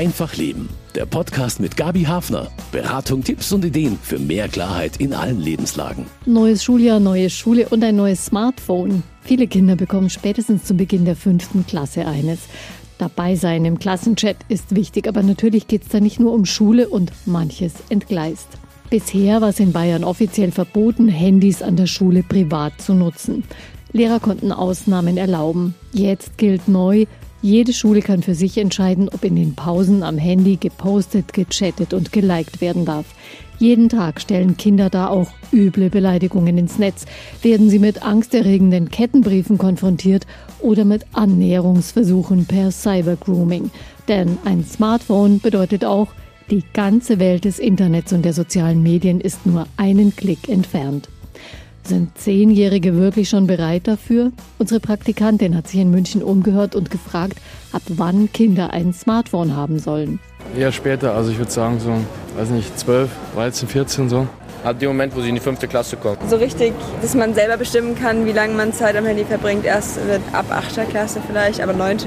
Einfach Leben. Der Podcast mit Gabi Hafner. Beratung, Tipps und Ideen für mehr Klarheit in allen Lebenslagen. Neues Schuljahr, neue Schule und ein neues Smartphone. Viele Kinder bekommen spätestens zu Beginn der fünften Klasse eines. Dabei sein im Klassenchat ist wichtig, aber natürlich geht es da nicht nur um Schule und manches entgleist. Bisher war es in Bayern offiziell verboten, Handys an der Schule privat zu nutzen. Lehrer konnten Ausnahmen erlauben. Jetzt gilt neu, jede Schule kann für sich entscheiden, ob in den Pausen am Handy gepostet, gechattet und geliked werden darf. Jeden Tag stellen Kinder da auch üble Beleidigungen ins Netz, werden sie mit angsterregenden Kettenbriefen konfrontiert oder mit Annäherungsversuchen per Cybergrooming. Denn ein Smartphone bedeutet auch, die ganze Welt des Internets und der sozialen Medien ist nur einen Klick entfernt. Sind Zehnjährige wirklich schon bereit dafür? Unsere Praktikantin hat sich in München umgehört und gefragt, ab wann Kinder ein Smartphone haben sollen. Eher später, also ich würde sagen so, weiß nicht, 12, 13, 14 so ab dem Moment, wo sie in die fünfte Klasse kommen. So richtig, dass man selber bestimmen kann, wie lange man Zeit am Handy verbringt, erst ab 8. Klasse vielleicht, aber 9.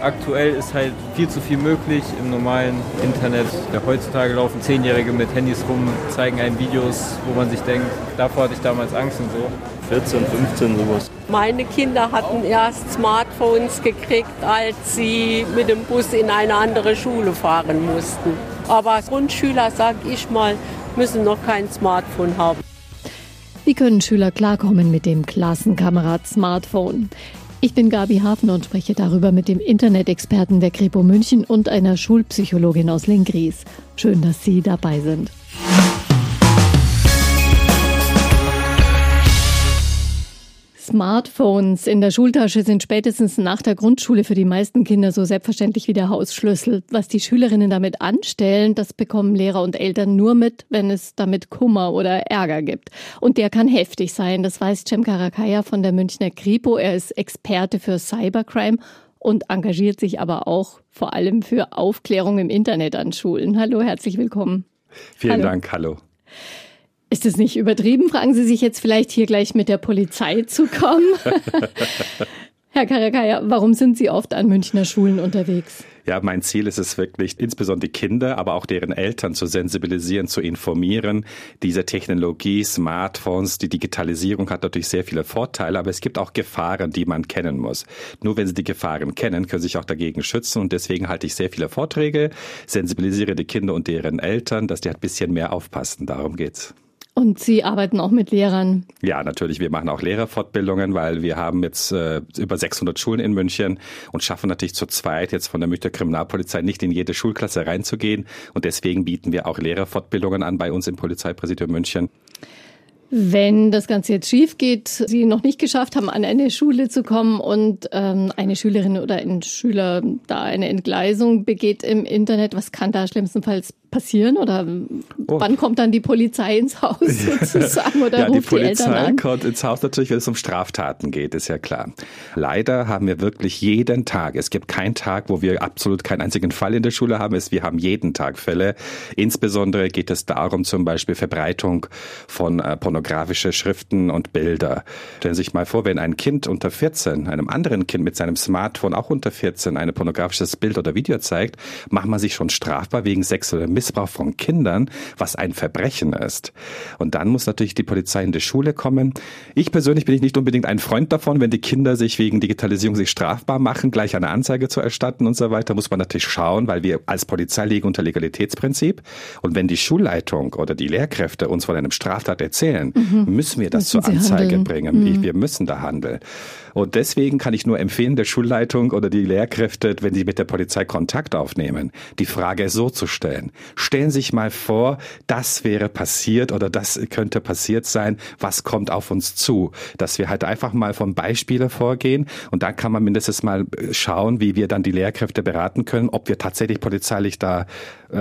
Aktuell ist halt viel zu viel möglich im normalen Internet. Ja, heutzutage laufen Zehnjährige mit Handys rum, zeigen einem Videos, wo man sich denkt, davor hatte ich damals Angst und so. 14, 15 sowas. Meine Kinder hatten erst Smartphones gekriegt, als sie mit dem Bus in eine andere Schule fahren mussten. Aber Grundschüler, sag ich mal, müssen noch kein Smartphone haben. Wie können Schüler klarkommen mit dem Klassenkamerad Smartphone? Ich bin Gabi Hafner und spreche darüber mit dem Internet-Experten der Kripo München und einer Schulpsychologin aus Lingries. Schön, dass Sie dabei sind. Smartphones in der Schultasche sind spätestens nach der Grundschule für die meisten Kinder so selbstverständlich wie der Hausschlüssel. Was die Schülerinnen damit anstellen, das bekommen Lehrer und Eltern nur mit, wenn es damit Kummer oder Ärger gibt. Und der kann heftig sein. Das weiß Cem Karakaya von der Münchner Kripo. Er ist Experte für Cybercrime und engagiert sich aber auch vor allem für Aufklärung im Internet an Schulen. Hallo, herzlich willkommen. Vielen hallo. Dank, hallo. Ist es nicht übertrieben? Fragen Sie sich jetzt vielleicht hier gleich mit der Polizei zu kommen. Herr Karakaya, warum sind Sie oft an Münchner Schulen unterwegs? Ja, mein Ziel ist es wirklich, insbesondere die Kinder, aber auch deren Eltern zu sensibilisieren, zu informieren. Diese Technologie, Smartphones, die Digitalisierung hat natürlich sehr viele Vorteile, aber es gibt auch Gefahren, die man kennen muss. Nur wenn Sie die Gefahren kennen, können Sie sich auch dagegen schützen und deswegen halte ich sehr viele Vorträge, sensibilisiere die Kinder und deren Eltern, dass die ein bisschen mehr aufpassen. Darum geht's. Und Sie arbeiten auch mit Lehrern? Ja, natürlich. Wir machen auch Lehrerfortbildungen, weil wir haben jetzt äh, über 600 Schulen in München und schaffen natürlich zu zweit jetzt von der Münchner Kriminalpolizei nicht in jede Schulklasse reinzugehen. Und deswegen bieten wir auch Lehrerfortbildungen an bei uns im Polizeipräsidium München. Wenn das Ganze jetzt schief geht, Sie noch nicht geschafft haben, an eine Schule zu kommen und ähm, eine Schülerin oder ein Schüler da eine Entgleisung begeht im Internet, was kann da schlimmstenfalls passieren? Oder oh. wann kommt dann die Polizei ins Haus sozusagen? Oder ja, ruft die Polizei die Eltern an? kommt ins Haus natürlich, wenn es um Straftaten geht, ist ja klar. Leider haben wir wirklich jeden Tag, es gibt keinen Tag, wo wir absolut keinen einzigen Fall in der Schule haben. wir haben jeden Tag Fälle. Insbesondere geht es darum, zum Beispiel Verbreitung von äh, pornografische Schriften und Bilder. Stellen Sie sich mal vor, wenn ein Kind unter 14 einem anderen Kind mit seinem Smartphone auch unter 14 ein pornografisches Bild oder Video zeigt, macht man sich schon strafbar wegen sexueller Missbrauch von Kindern, was ein Verbrechen ist. Und dann muss natürlich die Polizei in die Schule kommen. Ich persönlich bin ich nicht unbedingt ein Freund davon, wenn die Kinder sich wegen Digitalisierung sich strafbar machen, gleich eine Anzeige zu erstatten und so weiter, muss man natürlich schauen, weil wir als Polizei liegen unter Legalitätsprinzip. Und wenn die Schulleitung oder die Lehrkräfte uns von einem Straftat erzählen, mhm. müssen wir das müssen zur Anzeige handeln. bringen. Mhm. Wir müssen da handeln. Und deswegen kann ich nur empfehlen, der Schulleitung oder die Lehrkräfte, wenn sie mit der Polizei Kontakt aufnehmen, die Frage so zu stellen. Stellen Sie sich mal vor, das wäre passiert oder das könnte passiert sein. Was kommt auf uns zu? Dass wir halt einfach mal vom Beispiele vorgehen und dann kann man mindestens mal schauen, wie wir dann die Lehrkräfte beraten können, ob wir tatsächlich polizeilich da äh,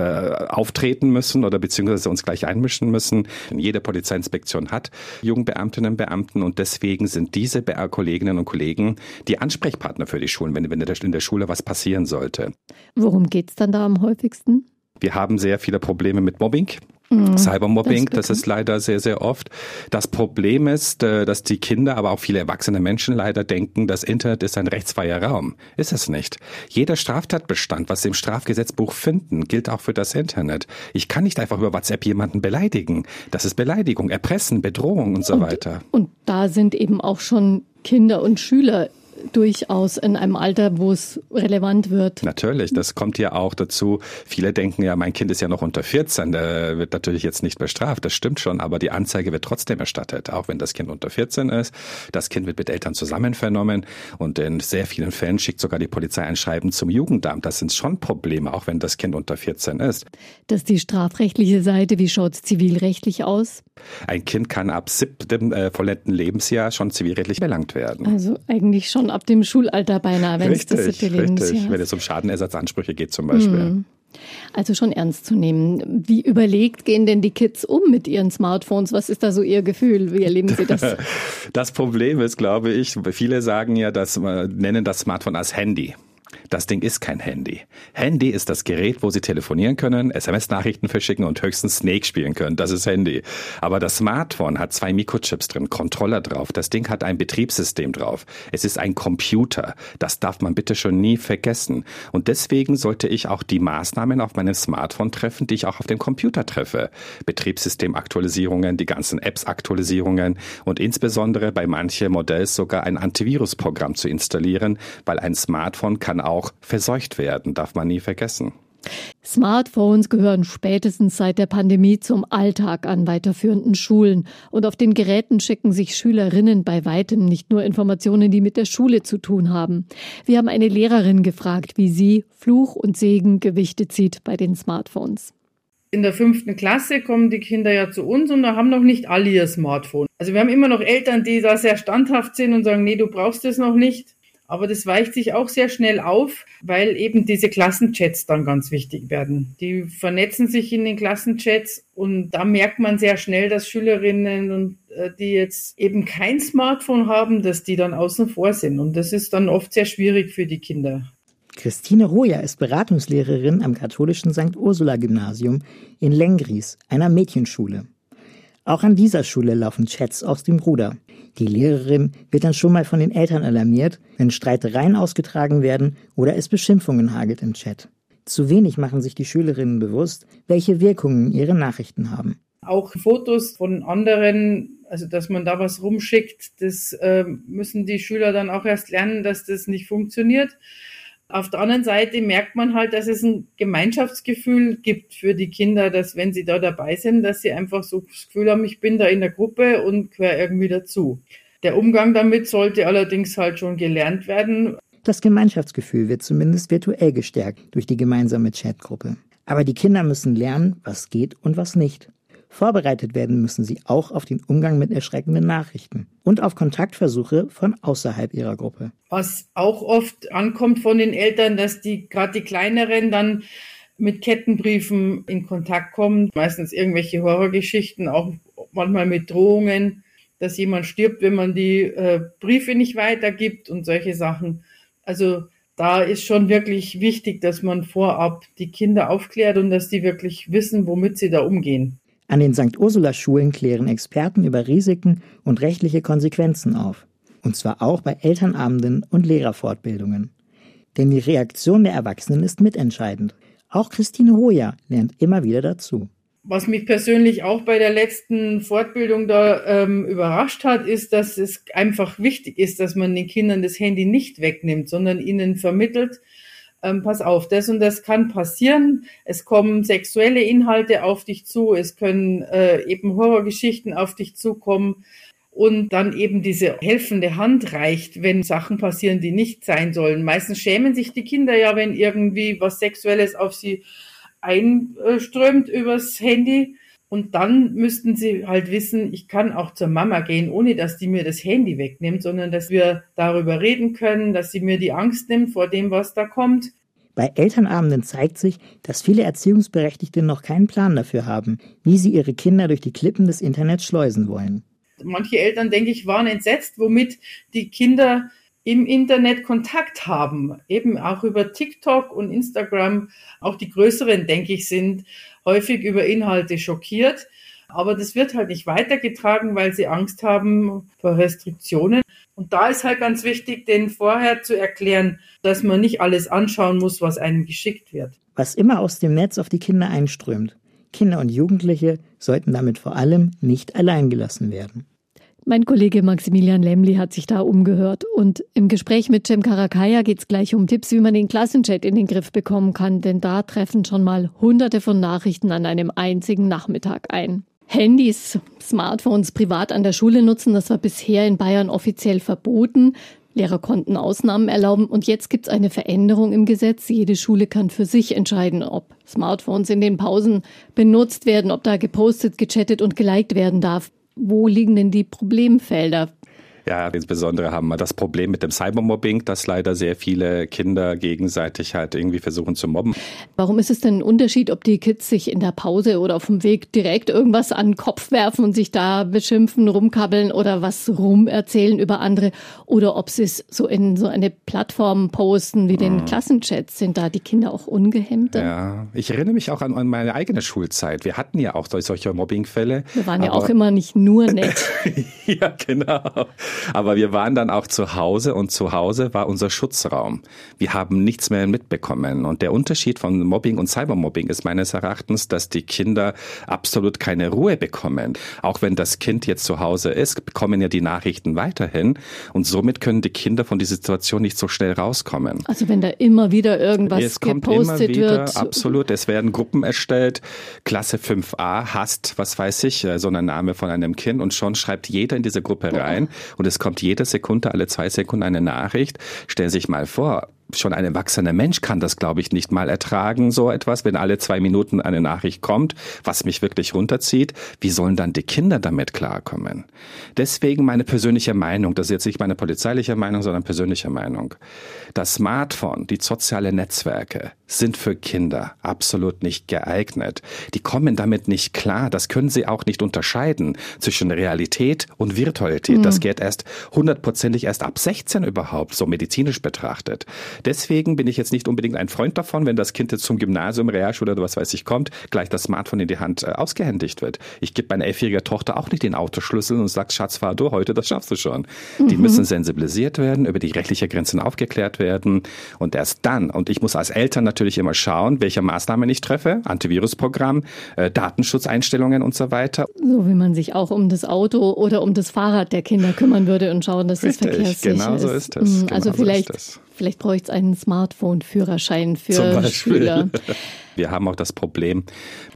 auftreten müssen oder beziehungsweise uns gleich einmischen müssen. Jede Polizeiinspektion hat Jugendbeamtinnen und Beamten und deswegen sind diese Kolleginnen und Kollegen die Ansprechpartner für die Schulen, wenn, wenn in der Schule was passieren sollte. Worum geht's dann da am häufigsten? Wir haben sehr viele Probleme mit Mobbing. Mhm, Cybermobbing, das, das, ist leider sehr, sehr oft. Das Problem ist, äh, dass die Kinder, aber auch viele erwachsene Menschen leider denken, das Internet ist ein rechtsfreier Raum. Ist es nicht. Jeder Straftatbestand, was Sie im Strafgesetzbuch finden, gilt auch für das Internet. Ich kann nicht einfach über WhatsApp jemanden beleidigen. Das ist Beleidigung, Erpressen, Bedrohung und so und, weiter. Und da sind eben auch schon Kinder und Schüler durchaus in einem Alter, wo es relevant wird. Natürlich, das kommt ja auch dazu. Viele denken ja, mein Kind ist ja noch unter 14, der wird natürlich jetzt nicht bestraft. Das stimmt schon, aber die Anzeige wird trotzdem erstattet, auch wenn das Kind unter 14 ist. Das Kind wird mit Eltern zusammen vernommen und in sehr vielen Fällen schickt sogar die Polizei ein Schreiben zum Jugendamt. Das sind schon Probleme, auch wenn das Kind unter 14 ist. Das ist die strafrechtliche Seite. Wie schaut es zivilrechtlich aus? Ein Kind kann ab siebtem äh, vollendeten Lebensjahr schon zivilrechtlich belangt werden. Also eigentlich schon ab dem Schulalter beinahe, wenn richtig, es das siebte Lebensjahr Richtig, wenn es um Schadenersatzansprüche geht zum Beispiel. Hm. Also schon ernst zu nehmen. Wie überlegt gehen denn die Kids um mit ihren Smartphones? Was ist da so ihr Gefühl? Wie erleben sie das? Das Problem ist, glaube ich, viele sagen ja, dass nennen das Smartphone als Handy. Das Ding ist kein Handy. Handy ist das Gerät, wo Sie telefonieren können, SMS-Nachrichten verschicken und höchstens Snake spielen können. Das ist Handy. Aber das Smartphone hat zwei Mikrochips drin, Controller drauf. Das Ding hat ein Betriebssystem drauf. Es ist ein Computer. Das darf man bitte schon nie vergessen. Und deswegen sollte ich auch die Maßnahmen auf meinem Smartphone treffen, die ich auch auf dem Computer treffe. Betriebssystemaktualisierungen, die ganzen Apps-Aktualisierungen und insbesondere bei manchen Modells sogar ein Antivirusprogramm zu installieren, weil ein Smartphone kann auch auch verseucht werden, darf man nie vergessen. Smartphones gehören spätestens seit der Pandemie zum Alltag an weiterführenden Schulen. Und auf den Geräten schicken sich Schülerinnen bei weitem nicht nur Informationen, die mit der Schule zu tun haben. Wir haben eine Lehrerin gefragt, wie sie Fluch und Segen Gewichte zieht bei den Smartphones. In der fünften Klasse kommen die Kinder ja zu uns und da haben noch nicht alle ihr Smartphone. Also wir haben immer noch Eltern, die da sehr standhaft sind und sagen, nee, du brauchst es noch nicht. Aber das weicht sich auch sehr schnell auf, weil eben diese Klassenchats dann ganz wichtig werden. Die vernetzen sich in den Klassenchats und da merkt man sehr schnell, dass Schülerinnen und äh, die jetzt eben kein Smartphone haben, dass die dann außen vor sind. Und das ist dann oft sehr schwierig für die Kinder. Christine Hoja ist Beratungslehrerin am katholischen St. Ursula Gymnasium in Lengries, einer Mädchenschule. Auch an dieser Schule laufen Chats aus dem Ruder. Die Lehrerin wird dann schon mal von den Eltern alarmiert, wenn Streitereien ausgetragen werden oder es Beschimpfungen hagelt im Chat. Zu wenig machen sich die Schülerinnen bewusst, welche Wirkungen ihre Nachrichten haben. Auch Fotos von anderen, also dass man da was rumschickt, das äh, müssen die Schüler dann auch erst lernen, dass das nicht funktioniert. Auf der anderen Seite merkt man halt, dass es ein Gemeinschaftsgefühl gibt für die Kinder, dass wenn sie da dabei sind, dass sie einfach so das Gefühl haben, ich bin da in der Gruppe und gehöre irgendwie dazu. Der Umgang damit sollte allerdings halt schon gelernt werden. Das Gemeinschaftsgefühl wird zumindest virtuell gestärkt durch die gemeinsame Chatgruppe. Aber die Kinder müssen lernen, was geht und was nicht. Vorbereitet werden müssen sie auch auf den Umgang mit erschreckenden Nachrichten und auf Kontaktversuche von außerhalb ihrer Gruppe. Was auch oft ankommt von den Eltern, dass die gerade die kleineren dann mit Kettenbriefen in Kontakt kommen, meistens irgendwelche Horrorgeschichten, auch manchmal mit Drohungen, dass jemand stirbt, wenn man die äh, Briefe nicht weitergibt und solche Sachen. Also da ist schon wirklich wichtig, dass man vorab die Kinder aufklärt und dass die wirklich wissen, womit sie da umgehen. An den St. Ursula-Schulen klären Experten über Risiken und rechtliche Konsequenzen auf. Und zwar auch bei Elternabenden und Lehrerfortbildungen. Denn die Reaktion der Erwachsenen ist mitentscheidend. Auch Christine Hoja lernt immer wieder dazu. Was mich persönlich auch bei der letzten Fortbildung da ähm, überrascht hat, ist, dass es einfach wichtig ist, dass man den Kindern das Handy nicht wegnimmt, sondern ihnen vermittelt, ähm, pass auf, das und das kann passieren. Es kommen sexuelle Inhalte auf dich zu, es können äh, eben Horrorgeschichten auf dich zukommen und dann eben diese helfende Hand reicht, wenn Sachen passieren, die nicht sein sollen. Meistens schämen sich die Kinder ja, wenn irgendwie was Sexuelles auf sie einströmt übers Handy. Und dann müssten sie halt wissen, ich kann auch zur Mama gehen, ohne dass die mir das Handy wegnimmt, sondern dass wir darüber reden können, dass sie mir die Angst nimmt vor dem, was da kommt. Bei Elternabenden zeigt sich, dass viele Erziehungsberechtigte noch keinen Plan dafür haben, wie sie ihre Kinder durch die Klippen des Internets schleusen wollen. Manche Eltern, denke ich, waren entsetzt, womit die Kinder im Internet Kontakt haben, eben auch über TikTok und Instagram. Auch die größeren, denke ich, sind häufig über Inhalte schockiert. Aber das wird halt nicht weitergetragen, weil sie Angst haben vor Restriktionen. Und da ist halt ganz wichtig, denen vorher zu erklären, dass man nicht alles anschauen muss, was einem geschickt wird. Was immer aus dem Netz auf die Kinder einströmt. Kinder und Jugendliche sollten damit vor allem nicht allein gelassen werden. Mein Kollege Maximilian Lemli hat sich da umgehört. Und im Gespräch mit Cem Karakaya geht es gleich um Tipps, wie man den Klassenchat in den Griff bekommen kann. Denn da treffen schon mal hunderte von Nachrichten an einem einzigen Nachmittag ein. Handys, Smartphones privat an der Schule nutzen, das war bisher in Bayern offiziell verboten. Lehrer konnten Ausnahmen erlauben und jetzt gibt es eine Veränderung im Gesetz. Jede Schule kann für sich entscheiden, ob Smartphones in den Pausen benutzt werden, ob da gepostet, gechattet und geliked werden darf. Wo liegen denn die Problemfelder? Ja, insbesondere haben wir das Problem mit dem Cybermobbing, dass leider sehr viele Kinder gegenseitig halt irgendwie versuchen zu mobben. Warum ist es denn ein Unterschied, ob die Kids sich in der Pause oder auf dem Weg direkt irgendwas an den Kopf werfen und sich da beschimpfen, rumkabbeln oder was rumerzählen über andere oder ob sie es so in so eine Plattform posten wie den mhm. Klassenchats? Sind da die Kinder auch ungehemmter? Ja, ich erinnere mich auch an, an meine eigene Schulzeit. Wir hatten ja auch solche Mobbingfälle. Wir waren ja auch immer nicht nur nett. ja, genau. Aber wir waren dann auch zu Hause und zu Hause war unser Schutzraum. Wir haben nichts mehr mitbekommen. Und der Unterschied von Mobbing und Cybermobbing ist meines Erachtens, dass die Kinder absolut keine Ruhe bekommen. Auch wenn das Kind jetzt zu Hause ist, bekommen ja die Nachrichten weiterhin. Und somit können die Kinder von dieser Situation nicht so schnell rauskommen. Also wenn da immer wieder irgendwas es kommt gepostet immer wieder, wird. Absolut. Es werden Gruppen erstellt. Klasse 5a hasst, was weiß ich, äh, so ein Name von einem Kind. Und schon schreibt jeder in diese Gruppe rein. Und es kommt jede Sekunde, alle zwei Sekunden eine Nachricht. Stellen Sie sich mal vor, schon ein erwachsener Mensch kann das, glaube ich, nicht mal ertragen, so etwas, wenn alle zwei Minuten eine Nachricht kommt, was mich wirklich runterzieht. Wie sollen dann die Kinder damit klarkommen? Deswegen meine persönliche Meinung, das ist jetzt nicht meine polizeiliche Meinung, sondern persönliche Meinung. Das Smartphone, die sozialen Netzwerke sind für Kinder absolut nicht geeignet. Die kommen damit nicht klar. Das können sie auch nicht unterscheiden zwischen Realität und Virtualität. Mhm. Das geht erst hundertprozentig erst ab 16 überhaupt, so medizinisch betrachtet. Deswegen bin ich jetzt nicht unbedingt ein Freund davon, wenn das Kind jetzt zum Gymnasium, Realschule oder was weiß ich kommt, gleich das Smartphone in die Hand äh, ausgehändigt wird. Ich gebe meiner elfjährigen Tochter auch nicht den Autoschlüssel und sage, Schatz, fahr du heute, das schaffst du schon. Mhm. Die müssen sensibilisiert werden, über die rechtliche Grenzen aufgeklärt werden und erst dann, und ich muss als Eltern natürlich immer schauen, welche Maßnahmen ich treffe, Antivirusprogramm, äh, Datenschutzeinstellungen und so weiter. So wie man sich auch um das Auto oder um das Fahrrad der Kinder kümmern würde und schauen, dass Richtig, es verkehrssicher genau ist. So ist es. Mhm, also genau vielleicht so ist es. Vielleicht bräuchte es einen Smartphone-Führerschein für Schüler. Wir haben auch das Problem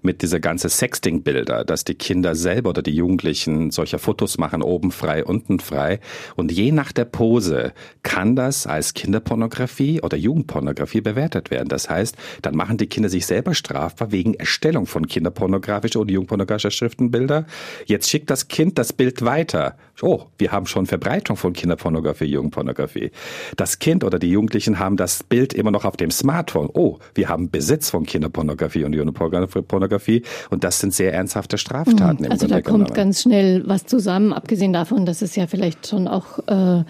mit dieser ganzen Sexting-Bilder, dass die Kinder selber oder die Jugendlichen solche Fotos machen, oben frei, unten frei. Und je nach der Pose kann das als Kinderpornografie oder Jugendpornografie bewertet werden. Das heißt, dann machen die Kinder sich selber strafbar wegen Erstellung von kinderpornografischen oder jugendpornografischen Schriftenbilder. Jetzt schickt das Kind das Bild weiter. Oh, wir haben schon Verbreitung von Kinderpornografie, Jugendpornografie. Das Kind oder die Jugendlichen haben das Bild immer noch auf dem Smartphone. Oh, wir haben Besitz von Kinderpornografie. Kinderpornografie und Jugendpornografie. Und das sind sehr ernsthafte Straftaten. Mhm. Also da kommt ganz schnell was zusammen, abgesehen davon, dass es ja vielleicht schon auch äh,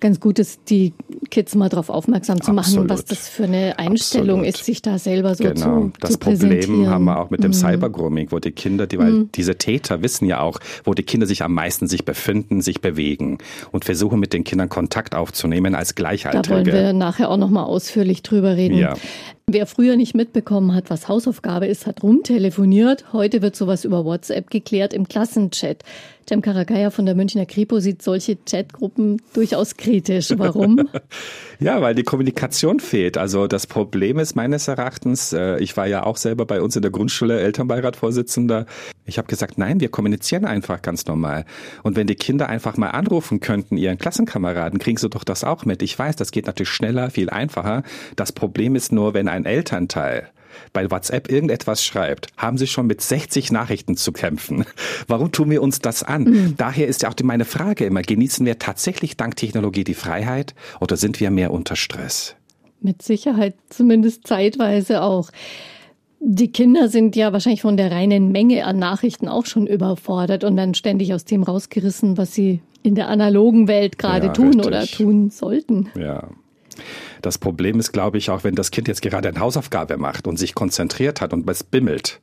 ganz gut ist, die Kids mal darauf aufmerksam zu machen, Absolut. was das für eine Einstellung Absolut. ist, sich da selber so genau. zu Das zu Problem haben wir auch mit dem mhm. Cybergrooming, wo die Kinder, die, weil mhm. diese Täter wissen ja auch, wo die Kinder sich am meisten sich befinden, sich bewegen und versuchen mit den Kindern Kontakt aufzunehmen als Gleichaltrige. Da wollen wir nachher auch nochmal ausführlich drüber reden. Ja. Wer früher nicht mitbekommen hat, was Hausaufgabe ist, hat rumtelefoniert. Heute wird sowas über WhatsApp geklärt im Klassenchat. Cem Karakaya von der Münchner Kripo sieht solche Chatgruppen durchaus kritisch. Warum? ja, weil die Kommunikation fehlt. Also das Problem ist meines Erachtens, äh, ich war ja auch selber bei uns in der Grundschule Elternbeiratvorsitzender. Ich habe gesagt, nein, wir kommunizieren einfach ganz normal. Und wenn die Kinder einfach mal anrufen könnten, ihren Klassenkameraden, kriegen sie doch das auch mit. Ich weiß, das geht natürlich schneller, viel einfacher. Das Problem ist nur, wenn ein Elternteil bei WhatsApp irgendetwas schreibt, haben sie schon mit 60 Nachrichten zu kämpfen. Warum tun wir uns das an? Mhm. Daher ist ja auch meine Frage immer, genießen wir tatsächlich dank Technologie die Freiheit oder sind wir mehr unter Stress? Mit Sicherheit, zumindest zeitweise auch. Die Kinder sind ja wahrscheinlich von der reinen Menge an Nachrichten auch schon überfordert und dann ständig aus dem rausgerissen, was sie in der analogen Welt gerade Ja, tun richtig. oder tun sollten. Ja. Das Problem ist, glaube ich, auch wenn das Kind jetzt gerade eine Hausaufgabe macht und sich konzentriert hat und es bimmelt,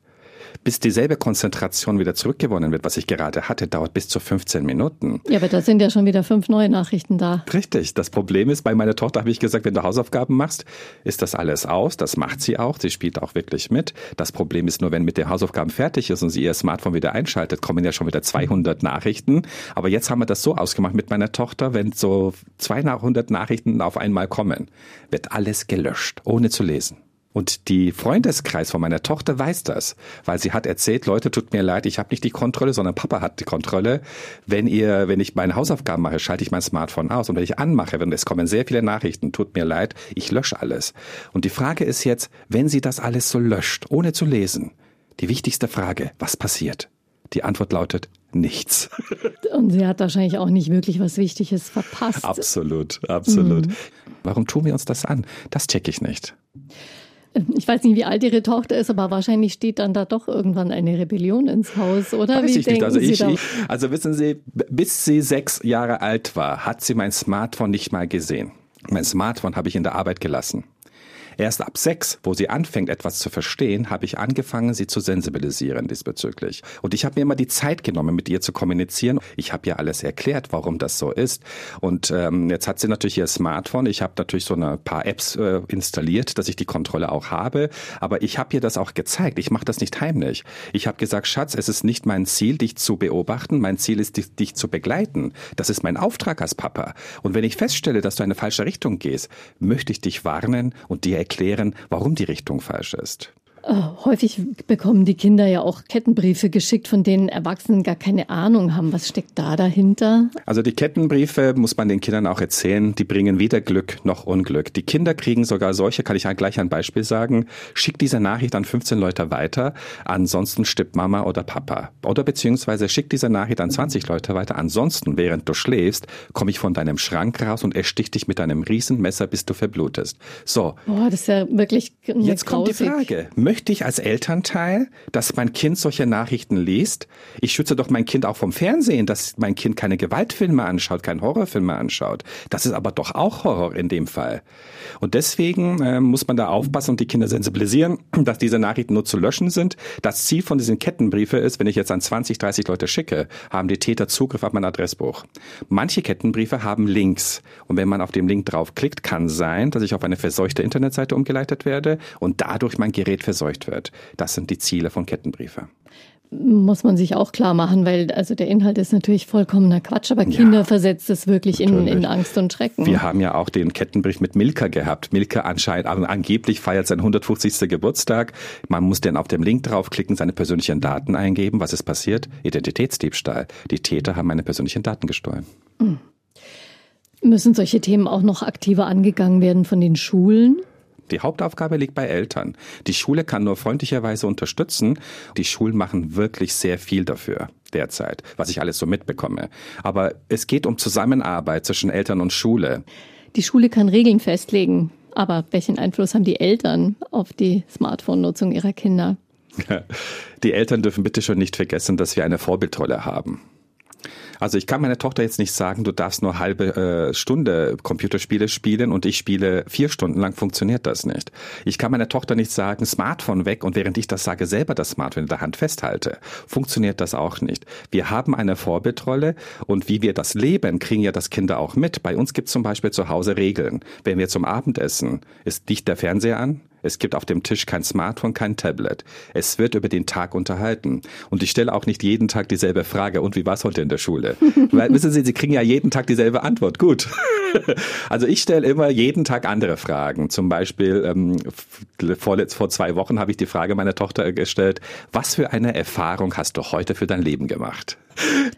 bis dieselbe Konzentration wieder zurückgewonnen wird, was ich gerade hatte, dauert bis zu 15 Minuten. Ja, aber da sind ja schon wieder fünf neue Nachrichten da. Richtig. Das Problem ist, bei meiner Tochter habe ich gesagt, wenn du Hausaufgaben machst, ist das alles aus. Das macht sie auch. Sie spielt auch wirklich mit. Das Problem ist nur, wenn mit den Hausaufgaben fertig ist und sie ihr Smartphone wieder einschaltet, kommen ja schon wieder 200 Nachrichten. Aber jetzt haben wir das so ausgemacht mit meiner Tochter, wenn so 200 Nachrichten auf einmal kommen, wird alles gelöscht, ohne zu lesen. Und die Freundeskreis von meiner Tochter weiß das, weil sie hat erzählt, Leute, tut mir leid, ich habe nicht die Kontrolle, sondern Papa hat die Kontrolle. Wenn ihr, wenn ich meine Hausaufgaben mache, schalte ich mein Smartphone aus. Und wenn ich anmache, wenn es kommen sehr viele Nachrichten, tut mir leid, ich lösche alles. Und die Frage ist jetzt, wenn sie das alles so löscht, ohne zu lesen, die wichtigste Frage, was passiert? Die Antwort lautet nichts. Und sie hat wahrscheinlich auch nicht wirklich was Wichtiges verpasst. Absolut, absolut. Mhm. Warum tun wir uns das an? Das checke ich nicht. Ich weiß nicht, wie alt ihre Tochter ist, aber wahrscheinlich steht dann da doch irgendwann eine Rebellion ins Haus, oder? Weiß wie ich nicht. Also, ich, ich, also wissen Sie, bis sie sechs Jahre alt war, hat sie mein Smartphone nicht mal gesehen. Mein Smartphone habe ich in der Arbeit gelassen. Erst ab sechs, wo sie anfängt, etwas zu verstehen, habe ich angefangen, sie zu sensibilisieren diesbezüglich. Und ich habe mir immer die Zeit genommen, mit ihr zu kommunizieren. Ich habe ihr alles erklärt, warum das so ist. Und ähm, jetzt hat sie natürlich ihr Smartphone. Ich habe natürlich so ein paar Apps äh, installiert, dass ich die Kontrolle auch habe. Aber ich habe ihr das auch gezeigt. Ich mache das nicht heimlich. Ich habe gesagt, Schatz, es ist nicht mein Ziel, dich zu beobachten. Mein Ziel ist, dich, dich zu begleiten. Das ist mein Auftrag als Papa. Und wenn ich feststelle, dass du in eine falsche Richtung gehst, möchte ich dich warnen und dir erklären, warum die Richtung falsch ist. Äh, Häufig bekommen die Kinder ja auch Kettenbriefe geschickt, von denen Erwachsene gar keine Ahnung haben. Was steckt da dahinter? Also die Kettenbriefe muss man den Kindern auch erzählen, die bringen weder Glück noch Unglück. Die Kinder kriegen sogar solche, kann ich gleich ein Beispiel sagen, schick diese Nachricht an 15 Leute weiter, ansonsten stirbt Mama oder Papa. Oder beziehungsweise schick diese Nachricht an 20 Leute weiter, ansonsten, während du schläfst, komme ich von deinem Schrank raus und erstich dich mit einem Riesenmesser, bis du verblutest. So, Boah, das ist ja wirklich eine Jetzt kommt die. Frage, möchte ich als Elternteil, dass mein Kind solche Nachrichten liest? Ich schütze doch mein Kind auch vom Fernsehen, dass mein Kind keine Gewaltfilme anschaut, keine Horrorfilme anschaut. Das ist aber doch auch Horror in dem Fall. Und deswegen äh, muss man da aufpassen und die Kinder sensibilisieren, dass diese Nachrichten nur zu löschen sind. Das Ziel von diesen Kettenbriefe ist, wenn ich jetzt an 20, 30 Leute schicke, haben die Täter Zugriff auf mein Adressbuch. Manche Kettenbriefe haben Links. Und wenn man auf dem Link draufklickt, kann sein, dass ich auf eine verseuchte Internetseite umgeleitet werde und dadurch mein Gerät verseucht wird. Das sind die Ziele von Kettenbriefe. Muss man sich auch klar machen, weil also der Inhalt ist natürlich vollkommener Quatsch, aber Kinder versetzt es wirklich in, in Angst und Schrecken. Wir haben ja auch den Kettenbrief mit Milka gehabt. Milka anscheinend an- angeblich feiert seinen 150. Geburtstag. Man muss dann auf dem Link draufklicken, seine persönlichen Daten eingeben. Was ist passiert? Identitätsdiebstahl. Die Täter haben meine persönlichen Daten gestohlen. Müssen solche Themen auch noch aktiver angegangen werden von den Schulen? Die Hauptaufgabe liegt bei Eltern. Die Schule kann nur freundlicherweise unterstützen. Die Schulen machen wirklich sehr viel dafür derzeit, was ich alles so mitbekomme. Aber es geht um Zusammenarbeit zwischen Eltern und Schule. Die Schule kann Regeln festlegen, aber welchen Einfluss haben die Eltern auf die Smartphone-Nutzung ihrer Kinder? Die Eltern dürfen bitte schon nicht vergessen, dass wir eine Vorbildrolle haben. Also ich kann meiner Tochter jetzt nicht sagen, du darfst nur halbe äh, Stunde Computerspiele spielen und ich spiele vier Stunden lang, funktioniert das nicht. Ich kann meiner Tochter nicht sagen, Smartphone weg und während ich das sage, selber das Smartphone in der Hand festhalte. Funktioniert das auch nicht. Wir haben eine Vorbildrolle und wie wir das leben, kriegen ja das Kinder auch mit. Bei uns gibt es zum Beispiel zu Hause Regeln. Wenn wir zum Abendessen, ist nicht der Fernseher an, es gibt auf dem Tisch kein Smartphone, kein Tablet. Es wird über den Tag unterhalten. Und ich stelle auch nicht jeden Tag dieselbe Frage. Und wie war es heute in der Schule? Weil, wissen Sie, Sie kriegen ja jeden Tag dieselbe Antwort. Gut. Also ich stelle immer jeden Tag andere Fragen. Zum Beispiel ähm, vor, vor zwei Wochen habe ich die Frage meiner Tochter gestellt, was für eine Erfahrung hast du heute für dein Leben gemacht?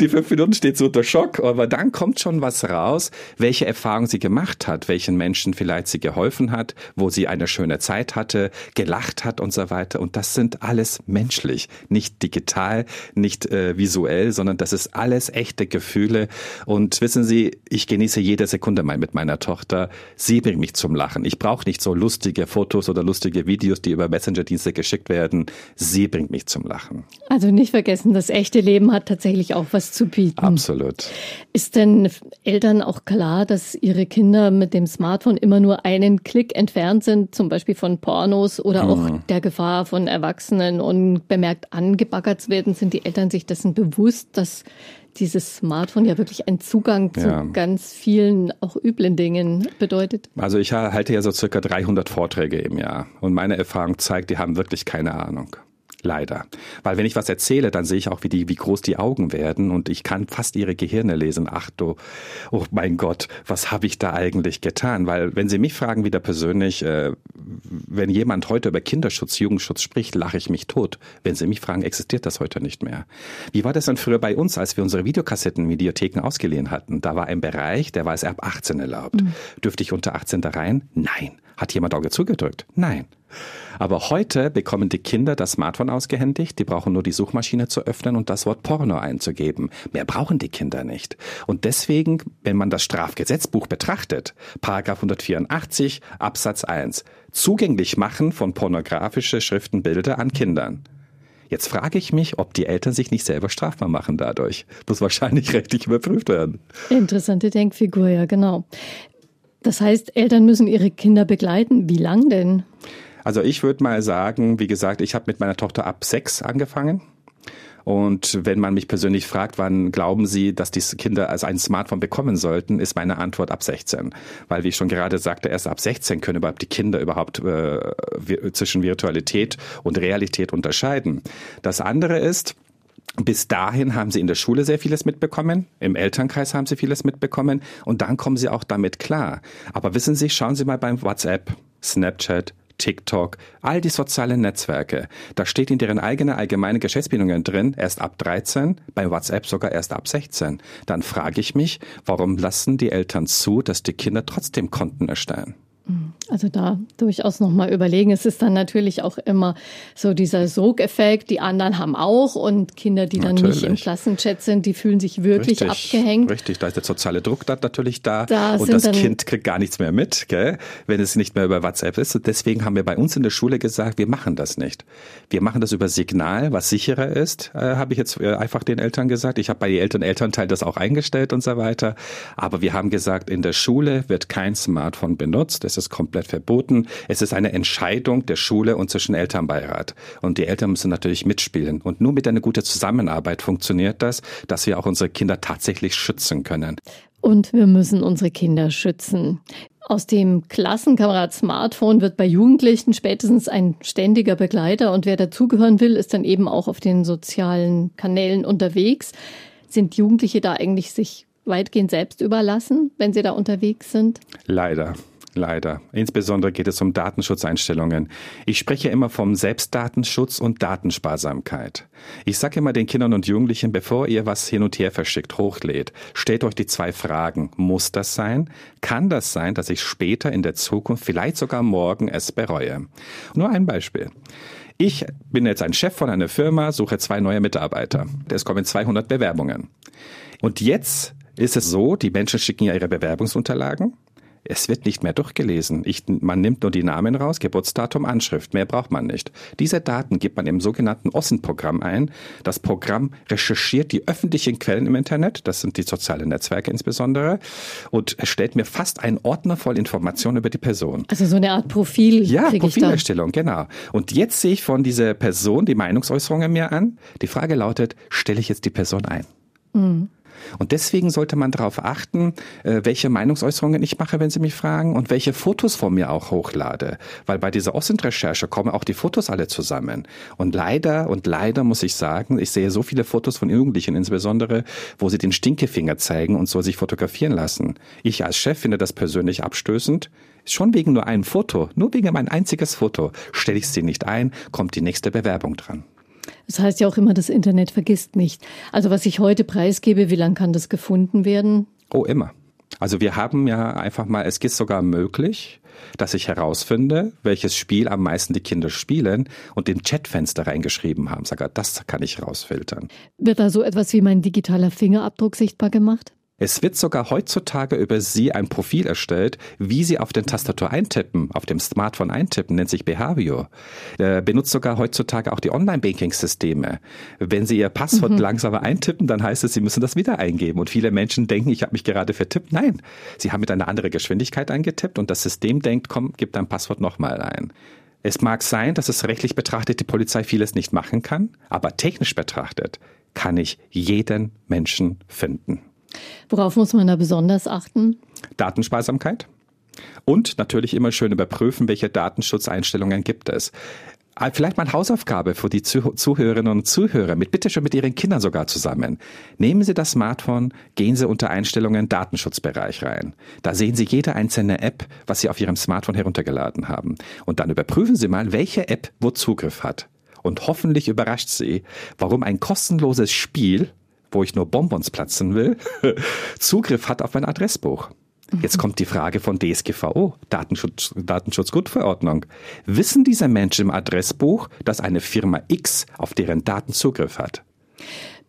Die fünf Minuten steht so unter Schock, aber dann kommt schon was raus, welche Erfahrung sie gemacht hat, welchen Menschen vielleicht sie geholfen hat, wo sie eine schöne Zeit hatte, gelacht hat und so weiter. Und das sind alles menschlich, nicht digital, nicht äh, visuell, sondern das ist alles echte Gefühle. Und wissen Sie, ich genieße jede Sekunde mal mit meiner Tochter. Sie bringt mich zum Lachen. Ich brauche nicht so lustige Fotos oder lustige Videos, die über Messenger-Dienste geschickt werden. Sie bringt mich zum Lachen. Also nicht vergessen, das echte Leben hat tatsächlich auch was zu bieten. Absolut. Ist denn Eltern auch klar, dass ihre Kinder mit dem Smartphone immer nur einen Klick entfernt sind, zum Beispiel von Pornos oder auch Mhm. der Gefahr von Erwachsenen und bemerkt angebaggert zu werden? Sind die Eltern sich dessen bewusst, dass dieses Smartphone ja wirklich einen Zugang zu Ja. ganz vielen auch üblen Dingen bedeutet? Also ich halte ja so circa 300 Vorträge im Jahr und meine Erfahrung zeigt, die haben wirklich keine Ahnung. Leider. Weil wenn ich was erzähle, dann sehe ich auch, wie, die, wie groß die Augen werden und ich kann fast ihre Gehirne lesen. Ach du, oh mein Gott, was habe ich da eigentlich getan? Weil wenn Sie mich fragen wieder persönlich, äh, wenn jemand heute über Kinderschutz, Jugendschutz spricht, lache ich mich tot. Wenn Sie mich fragen, existiert das heute nicht mehr. Wie war das denn früher bei uns, als wir unsere Videokassetten, Videotheken ausgeliehen hatten? Da war ein Bereich, der war es ab 18 erlaubt. Dürfte ich unter 18 da rein? Nein. Hat jemand Auge zugedrückt? Nein. Aber heute bekommen die Kinder das Smartphone ausgehändigt, die brauchen nur die Suchmaschine zu öffnen und das Wort Porno einzugeben. Mehr brauchen die Kinder nicht. Und deswegen, wenn man das Strafgesetzbuch betrachtet, Paragraph 184 Absatz 1, zugänglich machen von pornografische Schriften, Bilder an Kindern. Jetzt frage ich mich, ob die Eltern sich nicht selber strafbar machen dadurch. Muss wahrscheinlich rechtlich überprüft werden. Interessante Denkfigur, ja, genau. Das heißt, Eltern müssen ihre Kinder begleiten. Wie lang denn? Also ich würde mal sagen, wie gesagt, ich habe mit meiner Tochter ab sechs angefangen. Und wenn man mich persönlich fragt, wann glauben Sie, dass die Kinder als ein Smartphone bekommen sollten, ist meine Antwort ab 16. Weil, wie ich schon gerade sagte, erst ab 16 können überhaupt die Kinder überhaupt äh, zwischen Virtualität und Realität unterscheiden. Das andere ist, bis dahin haben sie in der Schule sehr vieles mitbekommen, im Elternkreis haben sie vieles mitbekommen und dann kommen sie auch damit klar. Aber wissen Sie, schauen Sie mal beim WhatsApp, Snapchat, TikTok, all die sozialen Netzwerke. Da steht in deren eigene allgemeine Geschäftsbedingungen drin, erst ab 13, bei WhatsApp sogar erst ab 16. Dann frage ich mich, warum lassen die Eltern zu, dass die Kinder trotzdem Konten erstellen? Also da durchaus nochmal überlegen. Es ist dann natürlich auch immer so dieser Sogeffekt. Die anderen haben auch und Kinder, die dann nicht im Natürlich. Klassenchat sind, die fühlen sich wirklich abgehängt. Richtig, da ist der soziale Druck da natürlich da, Da und das Kind kriegt gar nichts mehr mit, gell, wenn es nicht mehr über WhatsApp ist. Und deswegen haben wir bei uns in der Schule gesagt, wir machen das nicht. Wir machen das über Signal, was sicherer ist, äh, habe ich jetzt äh, einfach den Eltern gesagt. Ich habe bei den Eltern Elternteil das auch eingestellt und so weiter. Aber wir haben gesagt, in der Schule wird kein Smartphone benutzt. Es ist komplett verboten. Es ist eine Entscheidung der Schule und zwischen Elternbeirat. Und die Eltern müssen natürlich mitspielen. Und nur mit einer guten Zusammenarbeit funktioniert das, dass wir auch unsere Kinder tatsächlich schützen können. Und wir müssen unsere Kinder schützen. Aus dem Klassenkamerad Smartphone wird bei Jugendlichen spätestens ein ständiger Begleiter und wer dazugehören will, ist dann eben auch auf den sozialen Kanälen unterwegs. Sind Jugendliche da eigentlich sich weitgehend selbst überlassen, wenn sie da unterwegs sind? Leider. Leider. Insbesondere geht es um Datenschutzeinstellungen. Ich spreche immer vom Selbstdatenschutz und Datensparsamkeit. Ich sage immer den Kindern und Jugendlichen, bevor ihr was hin und her verschickt, hochlädt, stellt euch die zwei Fragen. Muss das sein? Kann das sein, dass ich später in der Zukunft, vielleicht sogar morgen, es bereue? Nur ein Beispiel. Ich bin jetzt ein Chef von einer Firma, suche zwei neue Mitarbeiter. Es kommen 200 Bewerbungen. Und jetzt ist es so, die Menschen schicken ja ihre Bewerbungsunterlagen. Es wird nicht mehr durchgelesen. Ich, man nimmt nur die Namen raus, Geburtsdatum, Anschrift. Mehr braucht man nicht. Diese Daten gibt man im sogenannten OSSEN-Programm ein. Das Programm recherchiert die öffentlichen Quellen im Internet, das sind die sozialen Netzwerke insbesondere, und erstellt mir fast einen Ordner voll Informationen über die Person. Also so eine Art Profil Ja. Profilerstellung, genau. Und jetzt sehe ich von dieser Person die Meinungsäußerungen mir an. Die Frage lautet, stelle ich jetzt die Person ein? Mhm. Und deswegen sollte man darauf achten, äh, welche Meinungsäußerungen ich mache, wenn Sie mich fragen, und welche Fotos von mir auch hochlade. Weil bei dieser OSINT-Recherche kommen auch die Fotos alle zusammen. Und leider, und leider muss ich sagen, ich sehe so viele Fotos von Jugendlichen insbesondere, wo sie den Stinkefinger zeigen und so sich fotografieren lassen. Ich als Chef finde das persönlich abstößend. Schon wegen nur einem Foto, nur wegen mein einziges Foto, stelle ich sie nicht ein, kommt die nächste Bewerbung dran. Das heißt ja auch immer, das Internet vergisst nicht. Also was ich heute preisgebe, wie lange kann das gefunden werden? Oh, immer. Also wir haben ja einfach mal, es ist sogar möglich, dass ich herausfinde, welches Spiel am meisten die Kinder spielen und im Chatfenster reingeschrieben haben. Sag, das kann ich rausfiltern. Wird da so etwas wie mein digitaler Fingerabdruck sichtbar gemacht? Es wird sogar heutzutage über Sie ein Profil erstellt, wie Sie auf den Tastatur eintippen, auf dem Smartphone eintippen, nennt sich Behavior. Äh, benutzt sogar heutzutage auch die Online-Banking-Systeme. Wenn Sie Ihr Passwort mhm. langsamer eintippen, dann heißt es, Sie müssen das wieder eingeben. Und viele Menschen denken, ich habe mich gerade vertippt. Nein, Sie haben mit einer anderen Geschwindigkeit eingetippt und das System denkt, komm, gib dein Passwort nochmal ein. Es mag sein, dass es rechtlich betrachtet die Polizei vieles nicht machen kann, aber technisch betrachtet kann ich jeden Menschen finden. Worauf muss man da besonders achten? Datensparsamkeit. Und natürlich immer schön überprüfen, welche Datenschutzeinstellungen gibt es. Ah, vielleicht mal eine Hausaufgabe für die Zuhörerinnen und Zuhörer, mit bitte schon mit Ihren Kindern sogar zusammen. Nehmen Sie das Smartphone, gehen Sie unter Einstellungen Datenschutzbereich rein. Da sehen Sie jede einzelne App, was Sie auf Ihrem Smartphone heruntergeladen haben. Und dann überprüfen Sie mal, welche App wo Zugriff hat. Und hoffentlich überrascht Sie, warum ein kostenloses Spiel wo ich nur Bonbons platzen will, Zugriff hat auf mein Adressbuch. Jetzt mhm. kommt die Frage von DSGVO, Datenschutz, Datenschutzgrundverordnung. Wissen diese Menschen im Adressbuch, dass eine Firma X auf deren Daten Zugriff hat?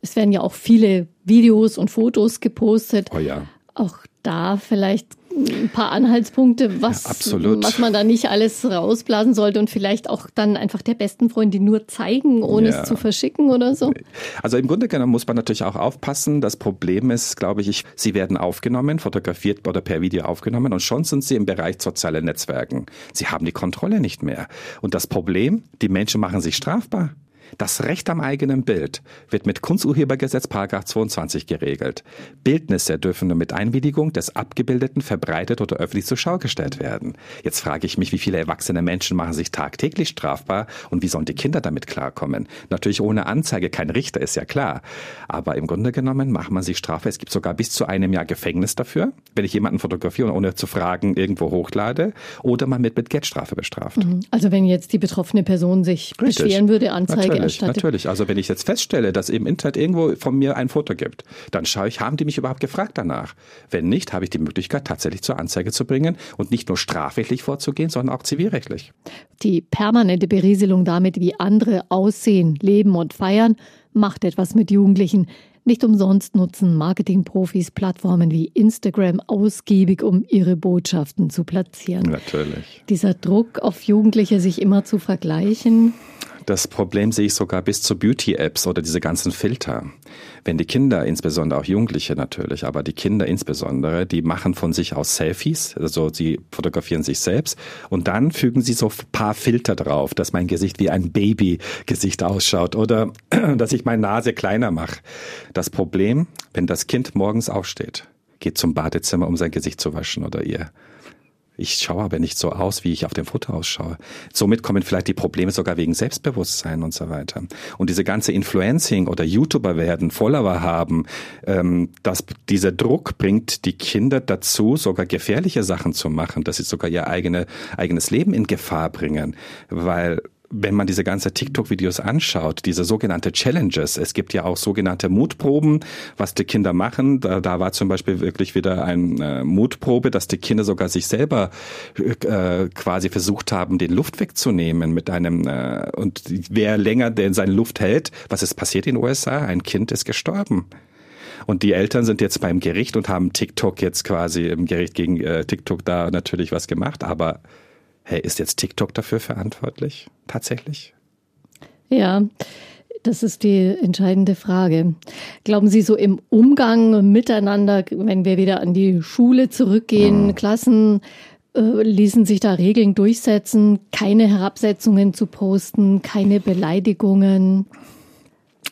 Es werden ja auch viele Videos und Fotos gepostet. Oh ja. Auch da vielleicht ein paar Anhaltspunkte, was, ja, was man da nicht alles rausblasen sollte und vielleicht auch dann einfach der besten Freundin nur zeigen, ohne ja. es zu verschicken oder so? Also im Grunde genommen muss man natürlich auch aufpassen. Das Problem ist, glaube ich, sie werden aufgenommen, fotografiert oder per Video aufgenommen und schon sind sie im Bereich soziale Netzwerken. Sie haben die Kontrolle nicht mehr. Und das Problem, die Menschen machen sich strafbar. Das Recht am eigenen Bild wird mit Kunsturhebergesetz 22 geregelt. Bildnisse dürfen nur mit Einwilligung des Abgebildeten verbreitet oder öffentlich zur Schau gestellt werden. Jetzt frage ich mich, wie viele erwachsene Menschen machen sich tagtäglich strafbar und wie sollen die Kinder damit klarkommen? Natürlich ohne Anzeige, kein Richter, ist ja klar. Aber im Grunde genommen macht man sich strafbar. Es gibt sogar bis zu einem Jahr Gefängnis dafür, wenn ich jemanden fotografiere und ohne zu fragen irgendwo hochlade oder man wird mit Geldstrafe bestraft. Mhm. Also wenn jetzt die betroffene Person sich Richtig. beschweren würde, Anzeige natürlich, natürlich. Also wenn ich jetzt feststelle, dass im Internet irgendwo von mir ein Foto gibt, dann schaue ich, haben die mich überhaupt gefragt danach? Wenn nicht, habe ich die Möglichkeit, tatsächlich zur Anzeige zu bringen und nicht nur strafrechtlich vorzugehen, sondern auch zivilrechtlich. Die permanente Berieselung damit, wie andere aussehen, leben und feiern, macht etwas mit Jugendlichen. Nicht umsonst nutzen Marketingprofis Plattformen wie Instagram ausgiebig, um ihre Botschaften zu platzieren. Natürlich. Dieser Druck auf Jugendliche, sich immer zu vergleichen, das Problem sehe ich sogar bis zu Beauty-Apps oder diese ganzen Filter. Wenn die Kinder, insbesondere auch Jugendliche natürlich, aber die Kinder insbesondere, die machen von sich aus Selfies, also sie fotografieren sich selbst und dann fügen sie so ein paar Filter drauf, dass mein Gesicht wie ein Babygesicht ausschaut oder dass ich meine Nase kleiner mache. Das Problem, wenn das Kind morgens aufsteht, geht zum Badezimmer, um sein Gesicht zu waschen oder ihr ich schaue aber nicht so aus, wie ich auf dem Foto ausschaue. Somit kommen vielleicht die Probleme sogar wegen Selbstbewusstsein und so weiter. Und diese ganze Influencing oder YouTuber werden, Follower haben, ähm, dass dieser Druck bringt die Kinder dazu, sogar gefährliche Sachen zu machen, dass sie sogar ihr eigene, eigenes Leben in Gefahr bringen, weil wenn man diese ganze TikTok-Videos anschaut, diese sogenannte Challenges, es gibt ja auch sogenannte Mutproben, was die Kinder machen. Da, da war zum Beispiel wirklich wieder eine äh, Mutprobe, dass die Kinder sogar sich selber äh, quasi versucht haben, den Luft wegzunehmen mit einem äh, und wer länger denn seine Luft hält, was ist passiert in den USA? Ein Kind ist gestorben. Und die Eltern sind jetzt beim Gericht und haben TikTok jetzt quasi im Gericht gegen äh, TikTok da natürlich was gemacht, aber hey, ist jetzt TikTok dafür verantwortlich? Tatsächlich? Ja. Das ist die entscheidende Frage. Glauben Sie so im Umgang miteinander, wenn wir wieder an die Schule zurückgehen, mhm. Klassen äh, ließen sich da Regeln durchsetzen, keine Herabsetzungen zu posten, keine Beleidigungen?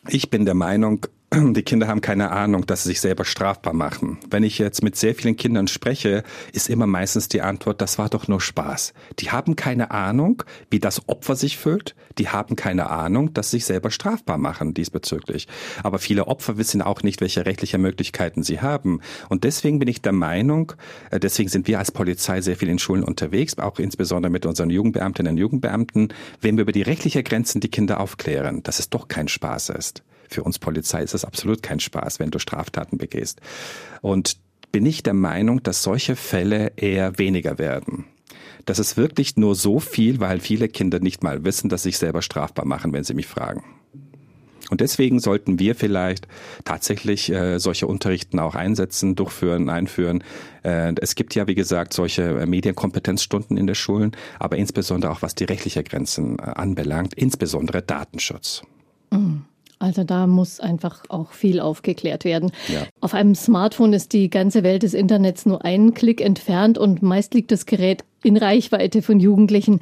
Ich bin der Meinung, die Kinder haben keine Ahnung, dass sie sich selber strafbar machen. Wenn ich jetzt mit sehr vielen Kindern spreche, ist immer meistens die Antwort, das war doch nur Spaß. Die haben keine Ahnung, wie das Opfer sich fühlt. Die haben keine Ahnung, dass sie sich selber strafbar machen diesbezüglich. Aber viele Opfer wissen auch nicht, welche rechtliche Möglichkeiten sie haben. Und deswegen bin ich der Meinung, äh, deswegen sind wir als Polizei sehr viel in Schulen unterwegs, auch insbesondere mit unseren Jugendbeamtinnen und Jugendbeamten, wenn wir über die rechtliche Grenzen die Kinder aufklären, dass es doch kein Spaß ist. Für uns Polizei ist es absolut kein Spaß, wenn du Straftaten begehst. Und bin ich der Meinung, dass solche Fälle eher weniger werden. Das ist wirklich nur so viel, weil viele Kinder nicht mal wissen, dass sie sich selber strafbar machen, wenn sie mich fragen. Und deswegen sollten wir vielleicht tatsächlich äh, solche Unterrichten auch einsetzen, durchführen, einführen. Äh, es gibt ja, wie gesagt, solche äh, Medienkompetenzstunden in den Schulen, aber insbesondere auch was die rechtliche Grenzen äh, anbelangt, insbesondere Datenschutz. Mhm. Also da muss einfach auch viel aufgeklärt werden. Ja. Auf einem Smartphone ist die ganze Welt des Internets nur einen Klick entfernt und meist liegt das Gerät in Reichweite von Jugendlichen.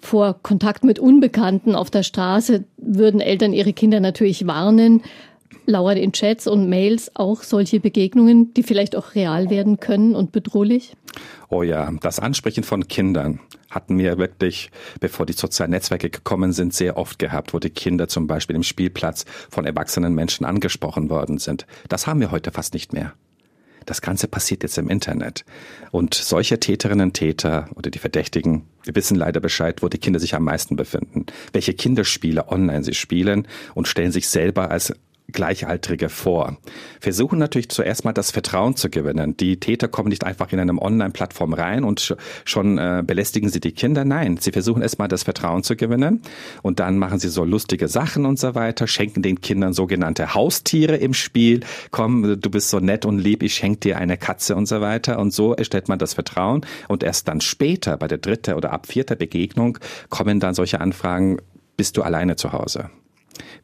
Vor Kontakt mit Unbekannten auf der Straße würden Eltern ihre Kinder natürlich warnen. Lauern in Chats und Mails auch solche Begegnungen, die vielleicht auch real werden können und bedrohlich? Oh ja, das Ansprechen von Kindern hatten wir wirklich, bevor die sozialen Netzwerke gekommen sind, sehr oft gehabt, wo die Kinder zum Beispiel im Spielplatz von erwachsenen Menschen angesprochen worden sind. Das haben wir heute fast nicht mehr. Das Ganze passiert jetzt im Internet. Und solche Täterinnen und Täter oder die Verdächtigen, wir wissen leider Bescheid, wo die Kinder sich am meisten befinden, welche Kinderspiele online sie spielen und stellen sich selber als Gleichaltrige vor. Versuchen natürlich zuerst mal das Vertrauen zu gewinnen. Die Täter kommen nicht einfach in eine Online-Plattform rein und schon äh, belästigen sie die Kinder. Nein, sie versuchen erst mal das Vertrauen zu gewinnen und dann machen sie so lustige Sachen und so weiter, schenken den Kindern sogenannte Haustiere im Spiel. Komm, du bist so nett und lieb, ich schenke dir eine Katze und so weiter. Und so erstellt man das Vertrauen und erst dann später bei der dritten oder ab vierter Begegnung kommen dann solche Anfragen, bist du alleine zu Hause?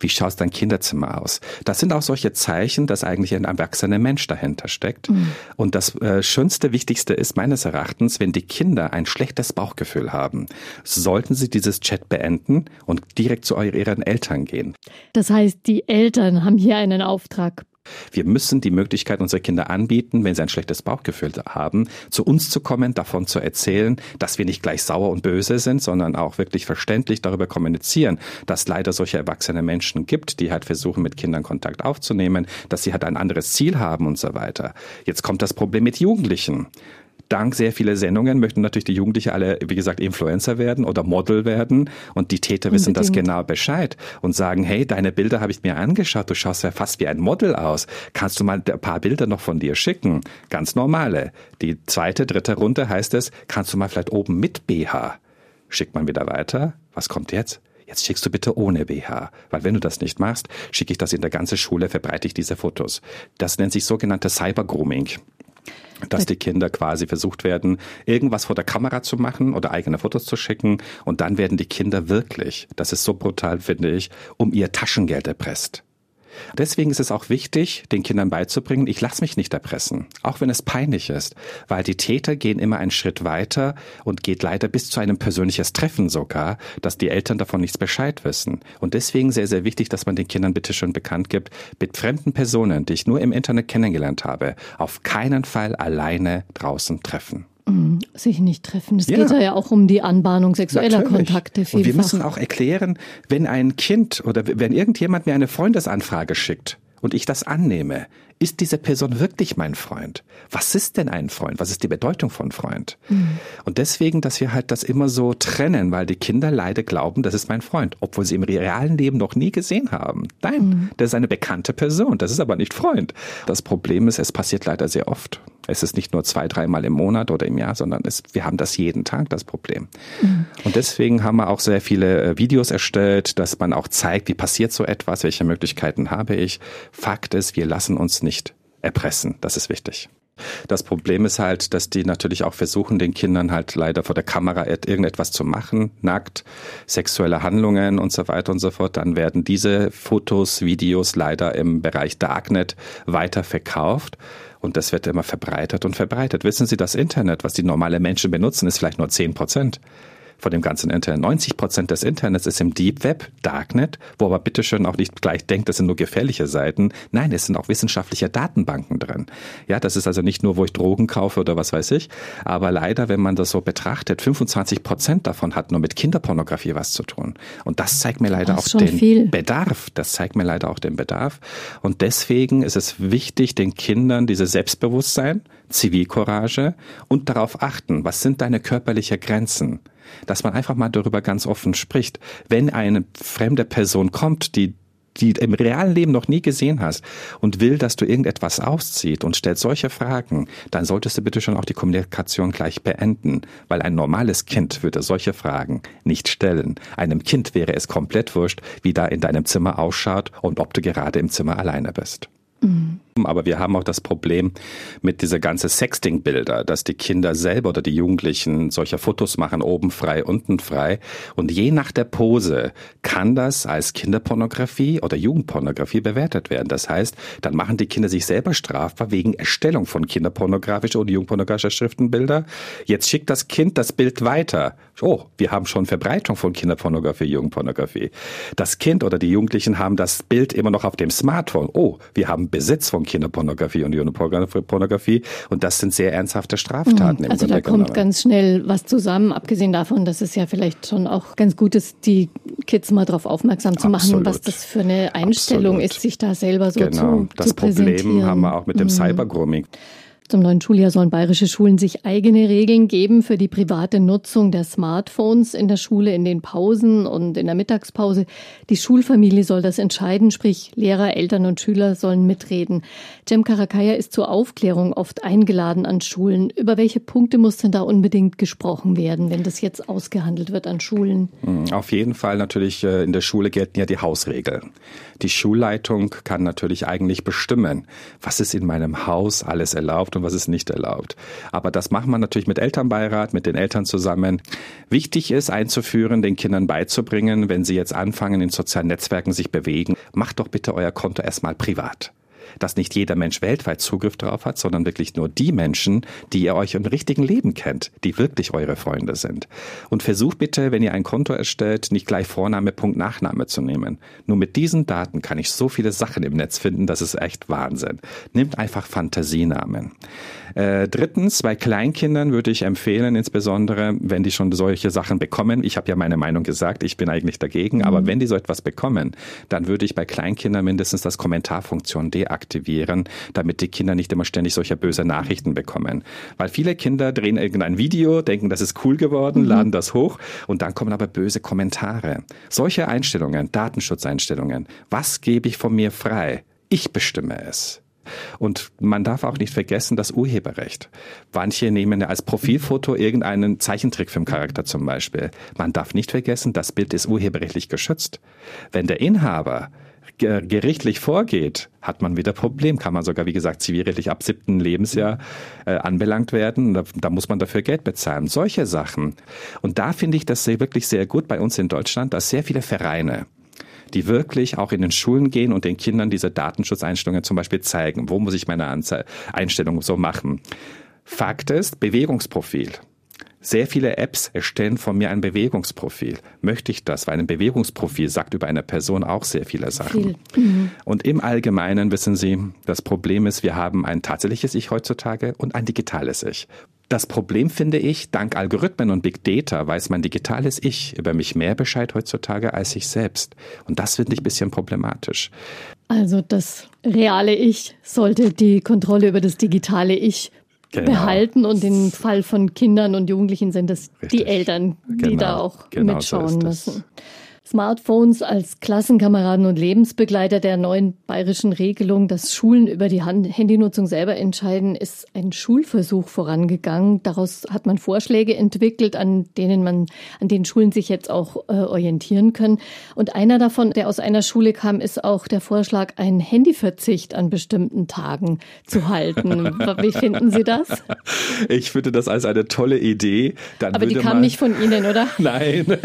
Wie schaut dein Kinderzimmer aus? Das sind auch solche Zeichen, dass eigentlich ein erwachsener Mensch dahinter steckt. Mhm. Und das äh, schönste, wichtigste ist meines Erachtens, wenn die Kinder ein schlechtes Bauchgefühl haben, sollten sie dieses Chat beenden und direkt zu ihren Eltern gehen. Das heißt, die Eltern haben hier einen Auftrag. Wir müssen die Möglichkeit unserer Kinder anbieten, wenn sie ein schlechtes Bauchgefühl haben, zu uns zu kommen, davon zu erzählen, dass wir nicht gleich sauer und böse sind, sondern auch wirklich verständlich darüber kommunizieren, dass leider solche erwachsene Menschen gibt, die halt versuchen, mit Kindern Kontakt aufzunehmen, dass sie halt ein anderes Ziel haben und so weiter. Jetzt kommt das Problem mit Jugendlichen dank sehr vieler Sendungen möchten natürlich die Jugendlichen alle, wie gesagt, Influencer werden oder Model werden und die Täter wissen Unbedingt. das genau Bescheid und sagen, hey, deine Bilder habe ich mir angeschaut, du schaust ja fast wie ein Model aus. Kannst du mal ein paar Bilder noch von dir schicken? Ganz normale. Die zweite, dritte Runde heißt es, kannst du mal vielleicht oben mit BH? Schickt man wieder weiter. Was kommt jetzt? Jetzt schickst du bitte ohne BH, weil wenn du das nicht machst, schicke ich das in der ganzen Schule, verbreite ich diese Fotos. Das nennt sich sogenannte Cyber-Grooming dass die Kinder quasi versucht werden, irgendwas vor der Kamera zu machen oder eigene Fotos zu schicken und dann werden die Kinder wirklich, das ist so brutal, finde ich, um ihr Taschengeld erpresst. Deswegen ist es auch wichtig, den Kindern beizubringen, ich lasse mich nicht erpressen, auch wenn es peinlich ist, weil die Täter gehen immer einen Schritt weiter und geht leider bis zu einem persönliches Treffen sogar, dass die Eltern davon nichts Bescheid wissen. Und deswegen sehr, sehr wichtig, dass man den Kindern bitte schon bekannt gibt, mit fremden Personen, die ich nur im Internet kennengelernt habe, auf keinen Fall alleine draußen treffen. Mhm. sich nicht treffen. Es ja. geht ja auch um die Anbahnung sexueller Natürlich. Kontakte. Vielfach. Und wir müssen auch erklären, wenn ein Kind oder wenn irgendjemand mir eine Freundesanfrage schickt und ich das annehme, ist diese Person wirklich mein Freund? Was ist denn ein Freund? Was ist die Bedeutung von Freund? Mhm. Und deswegen, dass wir halt das immer so trennen, weil die Kinder leider glauben, das ist mein Freund, obwohl sie im realen Leben noch nie gesehen haben. Nein, mhm. das ist eine bekannte Person, das ist aber nicht Freund. Das Problem ist, es passiert leider sehr oft. Es ist nicht nur zwei, dreimal im Monat oder im Jahr, sondern es, wir haben das jeden Tag, das Problem. Mhm. Und deswegen haben wir auch sehr viele äh, Videos erstellt, dass man auch zeigt, wie passiert so etwas, welche Möglichkeiten habe ich. Fakt ist, wir lassen uns nicht erpressen. Das ist wichtig. Das Problem ist halt, dass die natürlich auch versuchen, den Kindern halt leider vor der Kamera irgendetwas zu machen, nackt, sexuelle Handlungen und so weiter und so fort. Dann werden diese Fotos, Videos leider im Bereich Darknet weiter verkauft. Und das wird immer verbreitet und verbreitet. Wissen Sie, das Internet, was die normale Menschen benutzen, ist vielleicht nur zehn Prozent. Von dem ganzen Internet. 90 Prozent des Internets ist im Deep Web, Darknet, wo aber bitteschön auch nicht gleich denkt, das sind nur gefährliche Seiten. Nein, es sind auch wissenschaftliche Datenbanken drin. Ja, das ist also nicht nur, wo ich Drogen kaufe oder was weiß ich. Aber leider, wenn man das so betrachtet, 25 Prozent davon hat nur mit Kinderpornografie was zu tun. Und das zeigt mir leider auch den viel. Bedarf. Das zeigt mir leider auch den Bedarf. Und deswegen ist es wichtig, den Kindern dieses Selbstbewusstsein, Zivilcourage und darauf achten, was sind deine körperliche Grenzen? Dass man einfach mal darüber ganz offen spricht. Wenn eine fremde Person kommt, die die im realen Leben noch nie gesehen hast und will, dass du irgendetwas auszieht und stellt solche Fragen, dann solltest du bitte schon auch die Kommunikation gleich beenden, weil ein normales Kind würde solche Fragen nicht stellen. Einem Kind wäre es komplett wurscht, wie da in deinem Zimmer ausschaut und ob du gerade im Zimmer alleine bist. Mhm. Aber wir haben auch das Problem mit dieser ganze Sexting-Bilder, dass die Kinder selber oder die Jugendlichen solche Fotos machen, oben frei, unten frei. Und je nach der Pose kann das als Kinderpornografie oder Jugendpornografie bewertet werden. Das heißt, dann machen die Kinder sich selber strafbar wegen Erstellung von kinderpornografischen oder jugendpornografischer Schriftenbilder. Jetzt schickt das Kind das Bild weiter. Oh, wir haben schon Verbreitung von Kinderpornografie, Jugendpornografie. Das Kind oder die Jugendlichen haben das Bild immer noch auf dem Smartphone. Oh, wir haben Besitz von Kinderpornografie und Jugendpornografie und das sind sehr ernsthafte Straftaten. Mhm. Also da kommt ganz schnell was zusammen, abgesehen davon, dass es ja vielleicht schon auch ganz gut ist, die Kids mal darauf aufmerksam zu machen, Absolut. was das für eine Einstellung Absolut. ist, sich da selber so genau. zu, das zu präsentieren. Das Problem haben wir auch mit dem mhm. Cybergrooming. Zum neuen Schuljahr sollen bayerische Schulen sich eigene Regeln geben für die private Nutzung der Smartphones in der Schule, in den Pausen und in der Mittagspause. Die Schulfamilie soll das entscheiden, sprich Lehrer, Eltern und Schüler sollen mitreden. Cem Karakaya ist zur Aufklärung oft eingeladen an Schulen. Über welche Punkte muss denn da unbedingt gesprochen werden, wenn das jetzt ausgehandelt wird an Schulen? Hm, auf jeden Fall natürlich äh, in der Schule gelten ja die Hausregeln. Die Schulleitung kann natürlich eigentlich bestimmen, was ist in meinem Haus alles erlaubt und was ist nicht erlaubt. Aber das macht man natürlich mit Elternbeirat, mit den Eltern zusammen. Wichtig ist einzuführen, den Kindern beizubringen, wenn sie jetzt anfangen, in sozialen Netzwerken sich bewegen, macht doch bitte euer Konto erstmal privat dass nicht jeder Mensch weltweit Zugriff drauf hat, sondern wirklich nur die Menschen, die ihr euch im richtigen Leben kennt, die wirklich eure Freunde sind. Und versucht bitte, wenn ihr ein Konto erstellt, nicht gleich Vorname, Punkt, Nachname zu nehmen. Nur mit diesen Daten kann ich so viele Sachen im Netz finden, das ist echt Wahnsinn. Nimmt einfach Fantasienamen. Äh, drittens, bei Kleinkindern würde ich empfehlen, insbesondere, wenn die schon solche Sachen bekommen, ich habe ja meine Meinung gesagt, ich bin eigentlich dagegen, mhm. aber wenn die so etwas bekommen, dann würde ich bei Kleinkindern mindestens das Kommentarfunktion deaktivieren aktivieren, damit die Kinder nicht immer ständig solche böse Nachrichten bekommen. Weil viele Kinder drehen irgendein Video, denken, das ist cool geworden, mhm. laden das hoch und dann kommen aber böse Kommentare. Solche Einstellungen, Datenschutzeinstellungen, was gebe ich von mir frei? Ich bestimme es. Und man darf auch nicht vergessen, das Urheberrecht. Manche nehmen als Profilfoto irgendeinen Zeichentrickfilmcharakter zum Beispiel. Man darf nicht vergessen, das Bild ist urheberrechtlich geschützt. Wenn der Inhaber gerichtlich vorgeht, hat man wieder Problem. Kann man sogar, wie gesagt, zivilrechtlich ab siebten Lebensjahr äh, anbelangt werden. Da, da, muss man dafür Geld bezahlen. Solche Sachen. Und da finde ich das sehr, wirklich sehr gut bei uns in Deutschland, dass sehr viele Vereine, die wirklich auch in den Schulen gehen und den Kindern diese Datenschutzeinstellungen zum Beispiel zeigen. Wo muss ich meine Anze Einstellung so machen? Fakt ist, Bewegungsprofil. Sehr viele Apps erstellen von mir ein Bewegungsprofil. Möchte ich das? Weil ein Bewegungsprofil sagt über eine Person auch sehr viele Sachen. Viel. Mhm. Und im Allgemeinen wissen Sie, das Problem ist, wir haben ein tatsächliches Ich heutzutage und ein digitales Ich. Das Problem finde ich, dank Algorithmen und Big Data weiß mein digitales Ich über mich mehr Bescheid heutzutage als ich selbst. Und das finde ich ein bisschen problematisch. Also das reale Ich sollte die Kontrolle über das digitale Ich genau. behalten und im Fall von Kindern und Jugendlichen sind es die Eltern, die genau. da auch genau mitschauen so müssen. Smartphones als Klassenkameraden und Lebensbegleiter der neuen bayerischen Regelung, dass Schulen über die Handynutzung selber entscheiden, ist ein Schulversuch vorangegangen. Daraus hat man Vorschläge entwickelt, an denen man, an denen Schulen sich jetzt auch äh, orientieren können. Und einer davon, der aus einer Schule kam, ist auch der Vorschlag, einen Handyverzicht an bestimmten Tagen zu halten. Wie finden Sie das? Ich finde das als eine tolle Idee. Dann Aber die kam nicht von Ihnen, oder? Nein.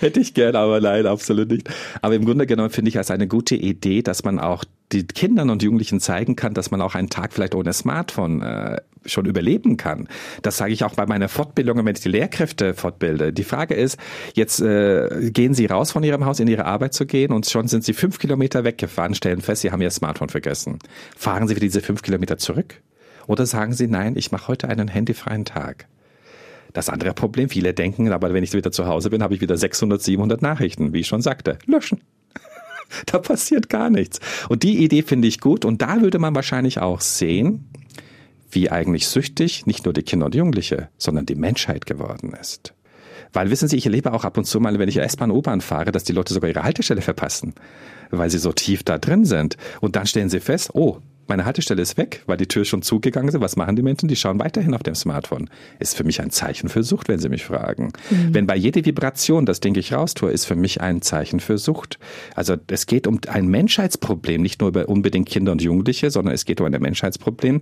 Hätte ich gern, aber nein, absolut nicht. Aber im Grunde genommen finde ich als eine gute Idee, dass man auch die Kindern und Jugendlichen zeigen kann, dass man auch einen Tag vielleicht ohne Smartphone äh, schon überleben kann. Das sage ich auch bei meiner Fortbildung, wenn ich die Lehrkräfte fortbilde. Die Frage ist, jetzt äh, gehen Sie raus von Ihrem Haus in Ihre Arbeit zu gehen und schon sind Sie fünf Kilometer weggefahren, stellen fest, Sie haben Ihr Smartphone vergessen. Fahren Sie für diese fünf Kilometer zurück? Oder sagen Sie, nein, ich mache heute einen handyfreien Tag. Das andere Problem, viele denken, aber wenn ich wieder zu Hause bin, habe ich wieder 600, 700 Nachrichten, wie ich schon sagte. Löschen. da passiert gar nichts. Und die Idee finde ich gut und da würde man wahrscheinlich auch sehen, wie eigentlich süchtig nicht nur die Kinder und Jugendliche, sondern die Menschheit geworden ist. Weil wissen Sie, ich erlebe auch ab und zu mal, wenn ich S-Bahn, U-Bahn fahre, dass die Leute sogar ihre Haltestelle verpassen, weil sie so tief da drin sind. Und dann stellen sie fest, oh, meine Haltestelle ist weg, weil die Tür schon zugegangen ist. Was machen die Menschen? Die schauen weiterhin auf dem Smartphone. Ist für mich ein Zeichen für Sucht, wenn Sie mich fragen. Mhm. Wenn bei jeder Vibration das Ding ich raustue, ist für mich ein Zeichen für Sucht. Also es geht um ein Menschheitsproblem, nicht nur über unbedingt Kinder und Jugendliche, sondern es geht um ein Menschheitsproblem.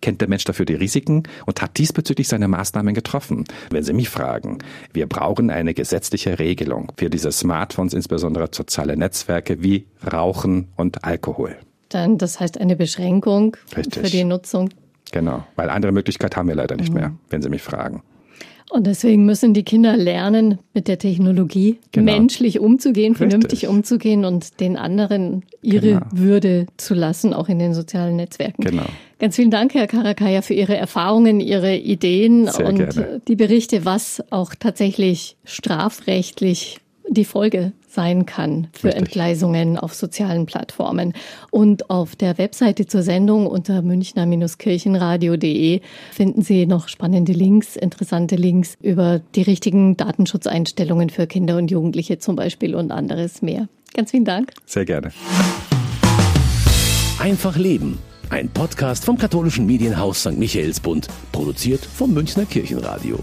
Kennt der Mensch dafür die Risiken und hat diesbezüglich seine Maßnahmen getroffen? Wenn Sie mich fragen, wir brauchen eine gesetzliche Regelung für diese Smartphones, insbesondere soziale Netzwerke wie Rauchen und Alkohol. Dann, das heißt eine Beschränkung Richtig. für die Nutzung. Genau, weil andere Möglichkeit haben wir leider nicht mhm. mehr, wenn Sie mich fragen. Und deswegen müssen die Kinder lernen, mit der Technologie genau. menschlich umzugehen, vernünftig Richtig. umzugehen und den anderen ihre genau. Würde zu lassen, auch in den sozialen Netzwerken. Genau. Ganz vielen Dank, Herr Karakaya, für Ihre Erfahrungen, Ihre Ideen Sehr und gerne. die Berichte, was auch tatsächlich strafrechtlich die Folge sein kann für Richtig. Entgleisungen auf sozialen Plattformen. Und auf der Webseite zur Sendung unter münchner-kirchenradio.de finden Sie noch spannende Links, interessante Links über die richtigen Datenschutzeinstellungen für Kinder und Jugendliche zum Beispiel und anderes mehr. Ganz vielen Dank. Sehr gerne. Einfach Leben. Ein Podcast vom katholischen Medienhaus St. Michaelsbund, produziert vom Münchner Kirchenradio.